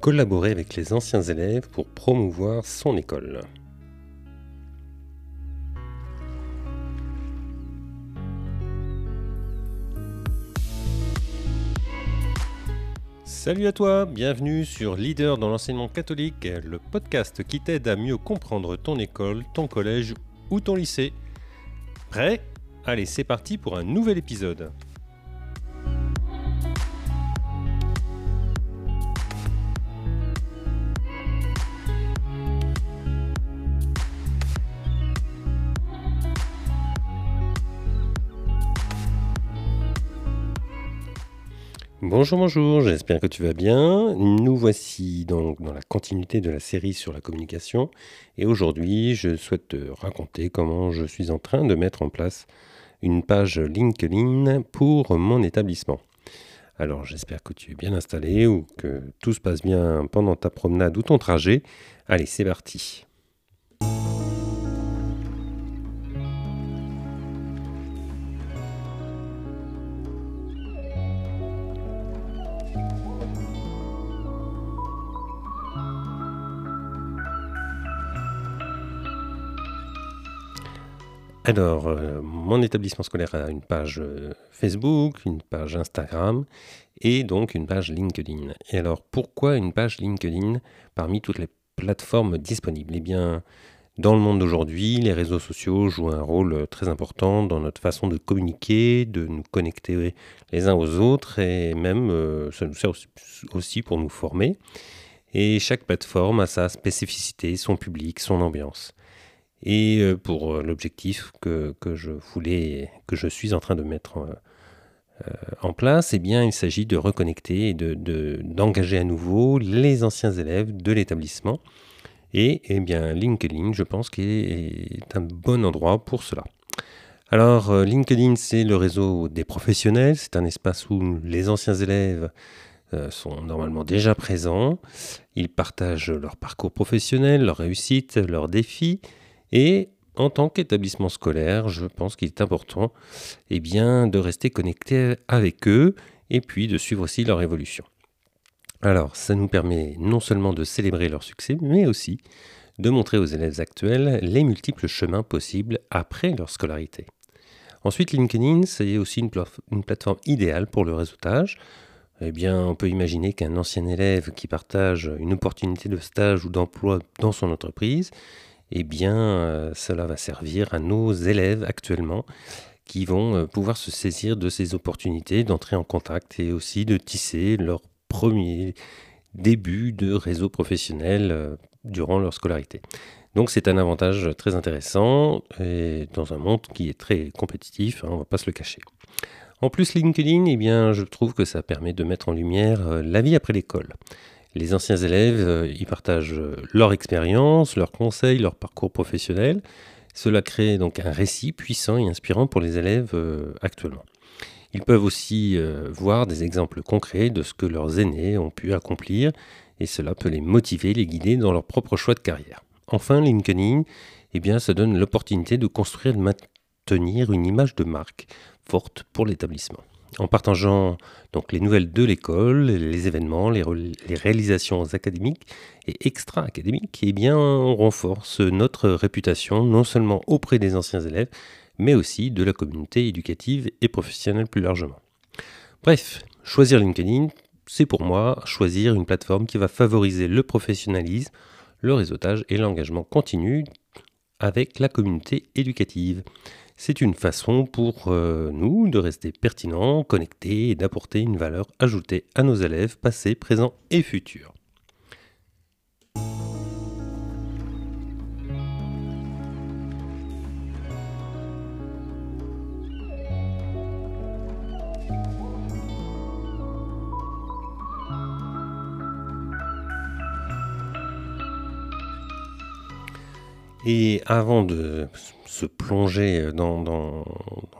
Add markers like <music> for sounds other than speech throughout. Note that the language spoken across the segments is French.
Collaborer avec les anciens élèves pour promouvoir son école. Salut à toi, bienvenue sur Leader dans l'enseignement catholique, le podcast qui t'aide à mieux comprendre ton école, ton collège ou ton lycée. Prêt? Allez, c'est parti pour un nouvel épisode. Bonjour, bonjour, j'espère que tu vas bien. Nous voici donc dans la continuité de la série sur la communication et aujourd'hui je souhaite te raconter comment je suis en train de mettre en place une page LinkedIn pour mon établissement. Alors j'espère que tu es bien installé ou que tout se passe bien pendant ta promenade ou ton trajet. Allez, c'est parti. Alors, euh, mon établissement scolaire a une page euh, Facebook, une page Instagram et donc une page LinkedIn. Et alors, pourquoi une page LinkedIn parmi toutes les plateformes disponibles? Eh bien, dans le monde d'aujourd'hui, les réseaux sociaux jouent un rôle euh, très important dans notre façon de communiquer, de nous connecter les uns aux autres et même ça nous sert aussi pour nous former. Et chaque plateforme a sa spécificité, son public, son ambiance. Et euh, pour euh, l'objectif que, je voulais, que je suis en train de mettre euh, en place, eh bien, il s'agit de reconnecter et d'engager de, à nouveau les anciens élèves de l'établissement. Et eh bien, LinkedIn, je pense qu'il est un bon endroit pour cela. Alors, LinkedIn, c'est le réseau des professionnels. C'est un espace où les anciens élèves sont normalement déjà présents. Ils partagent leur parcours professionnel, leurs réussites, leurs défis. Et en tant qu'établissement scolaire, je pense qu'il est important eh de rester connecté avec eux et puis de suivre aussi leur évolution. Alors, ça nous permet non seulement de célébrer leur succès, mais aussi de montrer aux élèves actuels les multiples chemins possibles après leur scolarité. Ensuite, LinkedIn, c'est aussi une, une, plateforme idéale pour le réseautage. Eh bien, on peut imaginer qu'un ancien élève qui partage une opportunité de stage ou d'emploi dans son entreprise, eh bien, euh, cela va servir à nos élèves actuellement qui vont euh, pouvoir se saisir de ces opportunités d'entrer en contact et aussi de tisser leur premier début de réseau professionnel euh, durant leur scolarité. Donc c'est un avantage très intéressant dans un monde qui est très compétitif, hein, on ne va pas se le cacher. En plus, LinkedIn, eh bien, je trouve que ça permet de mettre en lumière la vie après l'école. Les anciens élèves euh, y partagent euh, leur expérience, leurs conseils, leur parcours professionnel. Cela crée donc un récit puissant et inspirant pour les élèves euh, actuellement. Ils peuvent aussi voir des exemples concrets de ce que leurs aînés ont pu accomplir et cela peut les motiver, les guider dans leur propre choix de carrière. Enfin, LinkedIn, eh bien, ça donne l'opportunité de construire et de maintenir une image de marque forte pour l'établissement en partageant donc les nouvelles de l'école, les événements, les, réalisations académiques et extra-académiques, eh bien, on renforce notre réputation non seulement auprès des anciens élèves, mais aussi de la communauté éducative et professionnelle plus largement. Bref, choisir LinkedIn, c'est pour moi choisir une plateforme qui va favoriser le professionnalisme, le réseautage et l'engagement continu avec la communauté éducative. C'est une façon pour euh, nous de rester pertinents, connectés et d'apporter une valeur ajoutée à nos élèves passés, présents et futurs. Et avant de se plonger dans,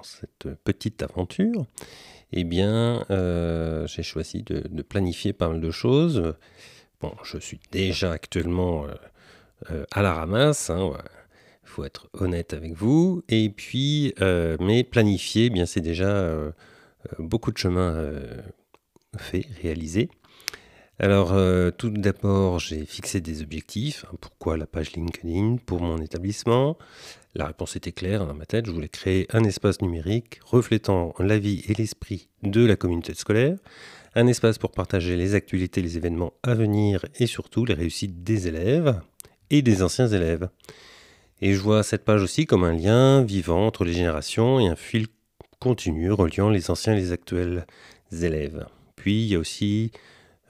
cette petite aventure, eh bien, euh, j'ai choisi de, planifier pas mal de choses. Bon, je suis déjà actuellement euh, euh, à la ramasse. Hein, Il faut être honnête avec vous. Et puis, mais planifier, eh bien c'est déjà beaucoup de chemin fait, réalisé. Alors, tout d'abord, j'ai fixé des objectifs. Pourquoi la page LinkedIn pour mon établissement? La réponse était claire dans ma tête. Je voulais créer un espace numérique reflétant la vie et l'esprit de la communauté scolaire, un espace pour partager les actualités, les événements à venir et surtout les réussites des élèves et des anciens élèves. Et je vois cette page aussi comme un lien vivant entre les générations et un fil continu reliant les anciens et les actuels élèves. Puis il y a aussi euh,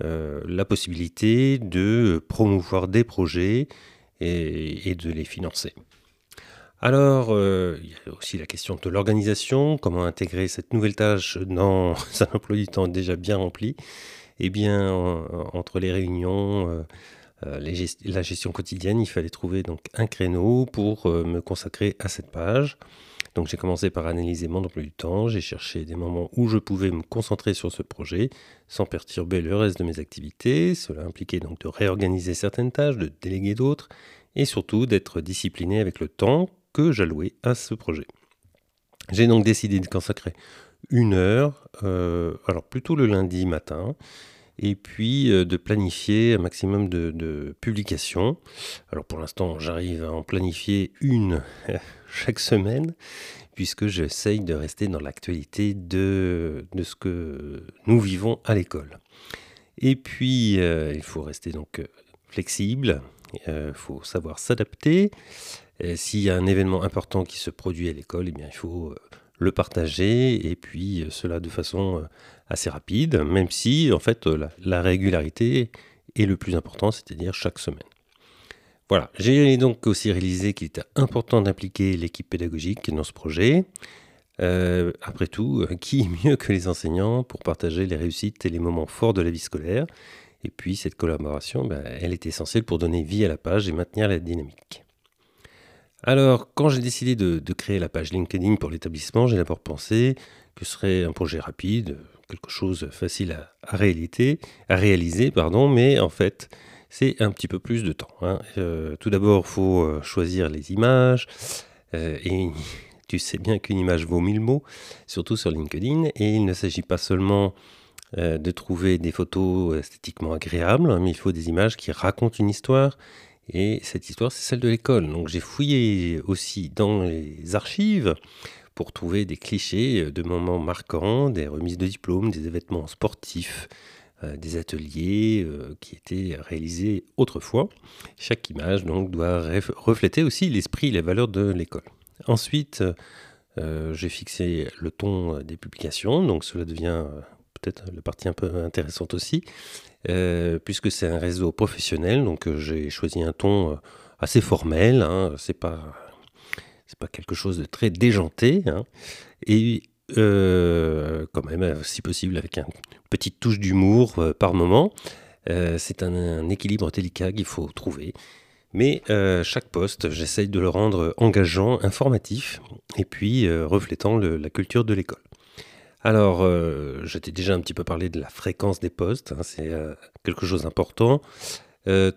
la possibilité de promouvoir des projets et, de les financer. Alors, euh, il y a aussi la question de l'organisation, comment intégrer cette nouvelle tâche dans <laughs> un emploi du temps déjà bien rempli. Eh bien, entre les réunions, euh, la gestion quotidienne, il fallait trouver donc un créneau pour me consacrer à cette page. Donc j'ai commencé par analyser mon emploi du temps, j'ai cherché des moments où je pouvais me concentrer sur ce projet sans perturber le reste de mes activités. Cela impliquait donc de réorganiser certaines tâches, de déléguer d'autres et surtout d'être discipliné avec le temps que j'allouais à ce projet. J'ai donc décidé de consacrer une heure, euh, alors plutôt le lundi matin, et puis euh, de planifier un maximum de, publications. Alors pour l'instant, j'arrive à en planifier une <laughs> chaque semaine, puisque j'essaye de rester dans l'actualité de, ce que nous vivons à l'école. Et puis, euh, il faut rester donc euh, flexible, il faut savoir s'adapter. S'il y a un événement important qui se produit à l'école, eh il faut le partager, et puis cela de façon assez rapide, même si en fait la, régularité est le plus important, c'est-à-dire chaque semaine. Voilà, j'ai donc aussi réalisé qu'il était important d'impliquer l'équipe pédagogique dans ce projet. Euh, après tout, euh, qui est mieux que les enseignants pour partager les réussites et les moments forts de la vie scolaire Et puis cette collaboration, ben, elle est essentielle pour donner vie à la page et maintenir la dynamique. Alors, quand j'ai décidé de, créer la page LinkedIn pour l'établissement, j'ai d'abord pensé que ce serait un projet rapide, quelque chose facile à, à réaliser, pardon, mais en fait, c'est un petit peu plus de temps. Hein. Euh, tout d'abord, il faut euh, choisir les images, euh, et <laughs> tu sais bien qu'une image vaut mille mots, surtout sur LinkedIn, et il ne s'agit pas seulement de trouver des photos esthétiquement agréables, mais il faut des images qui racontent une histoire, et cette histoire, c'est celle de l'école. Donc j'ai fouillé aussi dans les archives pour trouver des clichés de moments marquants, des remises de diplômes, des événements sportifs, des ateliers euh, qui étaient réalisés autrefois. Chaque image donc doit refléter aussi l'esprit et les valeurs de l'école. Ensuite, j'ai fixé le ton des publications, donc cela devient peut-être la partie un peu intéressante aussi, puisque c'est un réseau professionnel, donc j'ai choisi un ton assez formel, hein, c'est pas c'est pas quelque chose de très déjanté, hein. Euh, quand même, si possible, avec une petite touche d'humour euh, par moment. Euh, c'est un, équilibre délicat qu'il faut trouver. Mais chaque poste, j'essaye de le rendre engageant, informatif, et puis reflétant la culture de l'école. Alors, je t'ai déjà un petit peu parlé de la fréquence des postes, hein, c'est quelque chose d'important.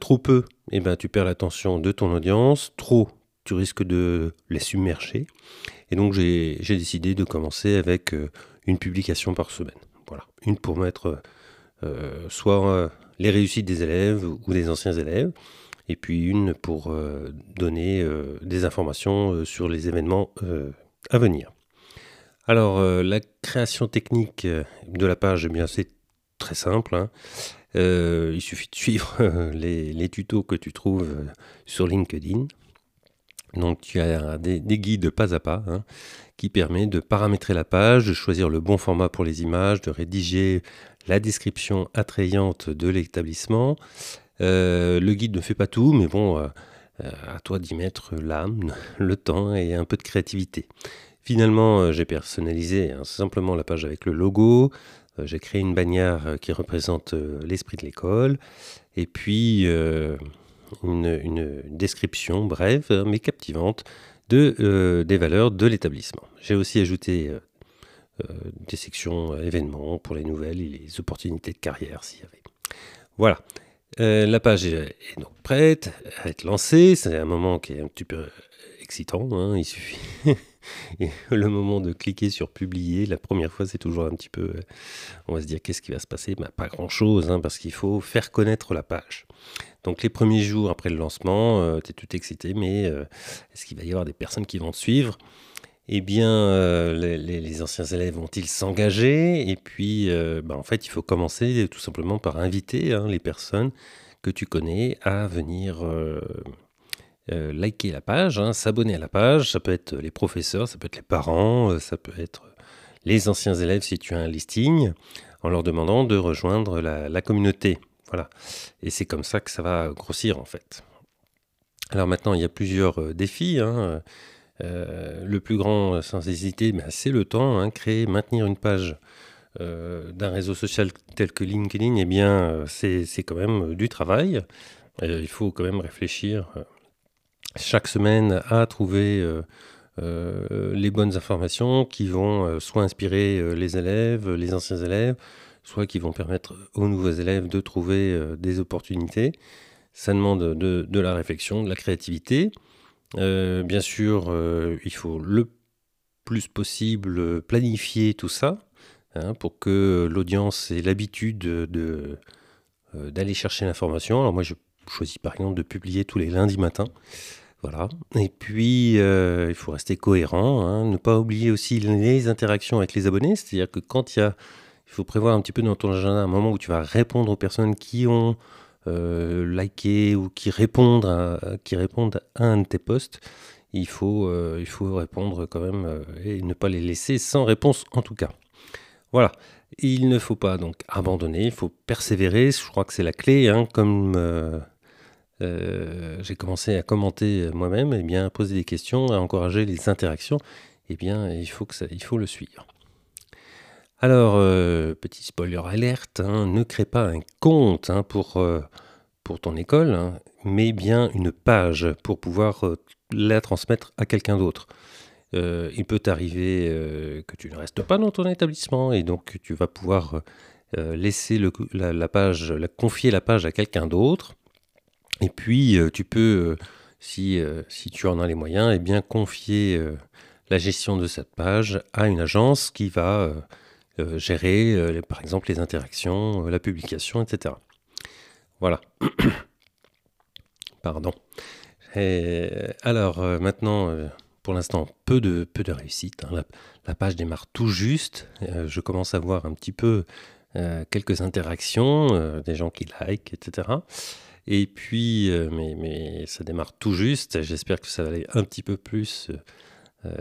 trop peu, eh ben, tu perds l'attention de ton audience. Trop, tu risques de les submerger. Et donc j'ai décidé de commencer avec euh, une publication par semaine. Voilà, une pour mettre euh, soit euh, les réussites des élèves ou des anciens élèves, et puis une pour donner des informations sur les événements à venir. Alors la création technique de la page, bien c'est très simple. Hein. il suffit de suivre <laughs> les, tutos que tu trouves sur LinkedIn. Donc tu as des, guides pas à pas hein, qui permettent de paramétrer la page, de choisir le bon format pour les images, de rédiger la description attrayante de l'établissement. Euh, le guide ne fait pas tout, mais bon, euh, euh, à toi d'y mettre l'âme, <laughs> le temps et un peu de créativité. Finalement, j'ai personnalisé hein, simplement la page avec le logo. j'ai créé une bannière qui représente l'esprit de l'école. Et puis, une, description brève mais captivante de, euh, des valeurs de l'établissement. J'ai aussi ajouté euh, euh, des sections événements pour les nouvelles et les opportunités de carrière s'il y avait. Voilà. la page est donc prête à être lancée. C'est un moment qui est un petit peu excitant, hein, il suffit. Et le moment de cliquer sur publier, la première fois, c'est toujours un petit peu. Euh, on va se dire qu'est-ce qui va se passer? Bah, Pas grand-chose, hein, parce qu'il faut faire connaître la page. Donc les premiers jours après le lancement, euh, tu es tout excité, mais est-ce qu'il va y avoir des personnes qui vont te suivre? Eh bien, les, anciens élèves vont-ils s'engager? Et puis, bah, en fait, il faut commencer tout simplement par inviter hein, les personnes que tu connais à venir euh, liker la page, hein, s'abonner à la page. Ça peut être les professeurs, ça peut être les parents, euh, ça peut être les anciens élèves si tu as un listing, en leur demandant de rejoindre la, communauté. Voilà. Et c'est comme ça que ça va grossir en fait. Alors maintenant, il y a plusieurs euh, défis. Hein. le plus grand, sans hésiter, c'est le temps. Hein. créer, maintenir une page d'un réseau social tel que LinkedIn, eh bien, c'est quand même du travail. il faut quand même réfléchir chaque semaine à trouver euh, euh, les bonnes informations qui vont euh, soit inspirer les élèves, les anciens élèves, soit qui vont permettre aux nouveaux élèves de trouver des opportunités. Ça demande de, la réflexion, de la créativité. bien sûr, il faut le plus possible planifier tout ça hein, pour que l'audience ait l'habitude de, d'aller chercher l'information. Alors moi, je choisis par exemple de publier tous les lundis matins. Voilà. Et puis, euh, il faut rester cohérent. Hein. Ne pas oublier aussi les interactions avec les abonnés. C'est-à-dire que quand il y a. Il faut prévoir un petit peu dans ton agenda un moment où tu vas répondre aux personnes qui ont euh, liké ou qui répondent, à, qui répondent à un de tes posts. Il faut, euh, il faut répondre quand même et ne pas les laisser sans réponse en tout cas. Voilà. Il ne faut pas donc abandonner, il faut persévérer. Je crois que c'est la clé, hein, comme j'ai commencé à commenter moi-même, et eh bien, à poser des questions, à encourager les interactions, eh bien, il faut, que ça, il faut le suivre. Alors, euh, petit spoiler alerte, hein, ne crée pas un compte hein, pour, euh, pour ton école, hein, mais bien une page pour pouvoir la transmettre à quelqu'un d'autre. il peut t'arriver que tu ne restes pas dans ton établissement et donc tu vas pouvoir laisser la, page, confier la page à quelqu'un d'autre et puis, euh, tu peux, euh, si, euh, si, tu en as les moyens, eh bien, confier la gestion de cette page à une agence qui va gérer, par exemple, les interactions, la publication, etc. Voilà. <coughs> Pardon. alors, maintenant, pour l'instant, peu de, peu de réussite. Hein. La, page démarre tout juste. je commence à voir un petit peu quelques interactions, des gens qui like, etc. Et puis, euh, mais, ça démarre tout juste. J'espère que ça va aller un petit peu plus, euh,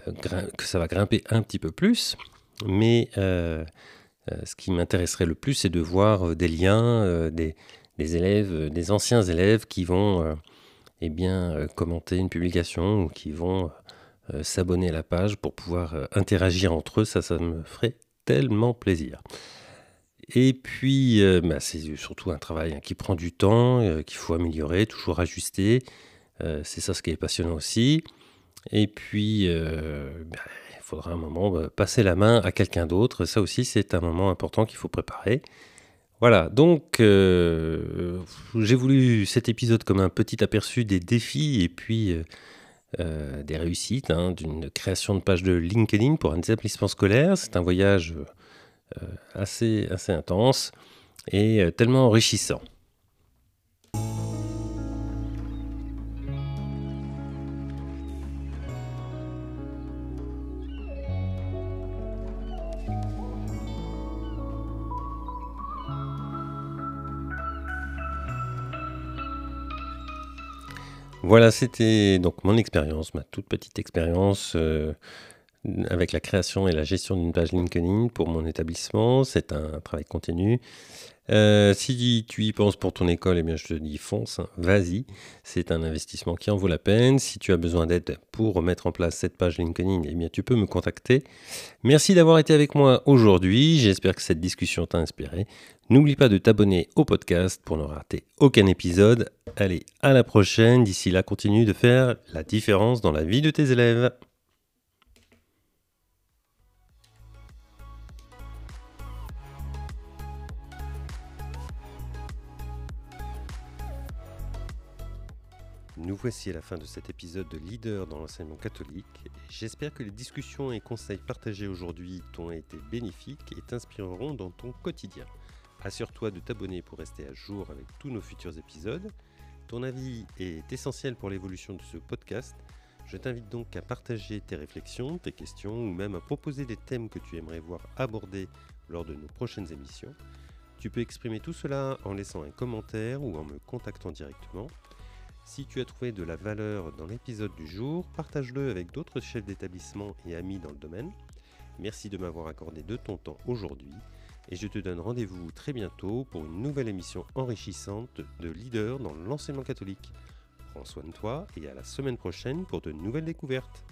que ça va grimper un petit peu plus. Mais euh, ce qui m'intéresserait le plus, c'est de voir des liens, des, des, élèves, des anciens élèves qui vont eh bien, commenter une publication ou qui vont s'abonner à la page pour pouvoir interagir entre eux. Ça, ça me ferait tellement plaisir. Et puis, euh, bah, c'est surtout un travail hein, qui prend du temps, euh, qu'il faut améliorer, toujours ajuster. Euh, c'est ça ce qui est passionnant aussi. Et puis, bah, il faudra un moment bah, passer la main à quelqu'un d'autre. Ça aussi, c'est un moment important qu'il faut préparer. Voilà, donc j'ai voulu cet épisode comme un petit aperçu des défis et puis des réussites hein, d'une création de page de LinkedIn pour un établissement scolaire. C'est un voyage assez, assez intense et euh, tellement enrichissant. Voilà, c'était donc mon expérience, ma toute petite expérience euh, avec la création et la gestion d'une page LinkedIn pour mon établissement. C'est un travail continu. Euh, si tu y penses pour ton école, eh bien je te dis fonce, hein, vas-y. C'est un investissement qui en vaut la peine. Si tu as besoin d'aide pour mettre en place cette page LinkedIn, eh bien tu peux me contacter. Merci d'avoir été avec moi aujourd'hui. J'espère que cette discussion t'a inspiré. N'oublie pas de t'abonner au podcast pour ne rater aucun épisode. Allez, à la prochaine. D'ici là, continue de faire la différence dans la vie de tes élèves. Nous voici à la fin de cet épisode de Leader dans l'enseignement catholique. J'espère que les discussions et conseils partagés aujourd'hui t'ont été bénéfiques et t'inspireront dans ton quotidien. Assure-toi de t'abonner pour rester à jour avec tous nos futurs épisodes. Ton avis est essentiel pour l'évolution de ce podcast. Je t'invite donc à partager tes réflexions, tes questions ou même à proposer des thèmes que tu aimerais voir abordés lors de nos prochaines émissions. Tu peux exprimer tout cela en laissant un commentaire ou en me contactant directement. Si tu as trouvé de la valeur dans l'épisode du jour, partage-le avec d'autres chefs d'établissement et amis dans le domaine. Merci de m'avoir accordé de ton temps aujourd'hui et je te donne rendez-vous très bientôt pour une nouvelle émission enrichissante de leader dans l'enseignement catholique. Prends soin de toi et à la semaine prochaine pour de nouvelles découvertes.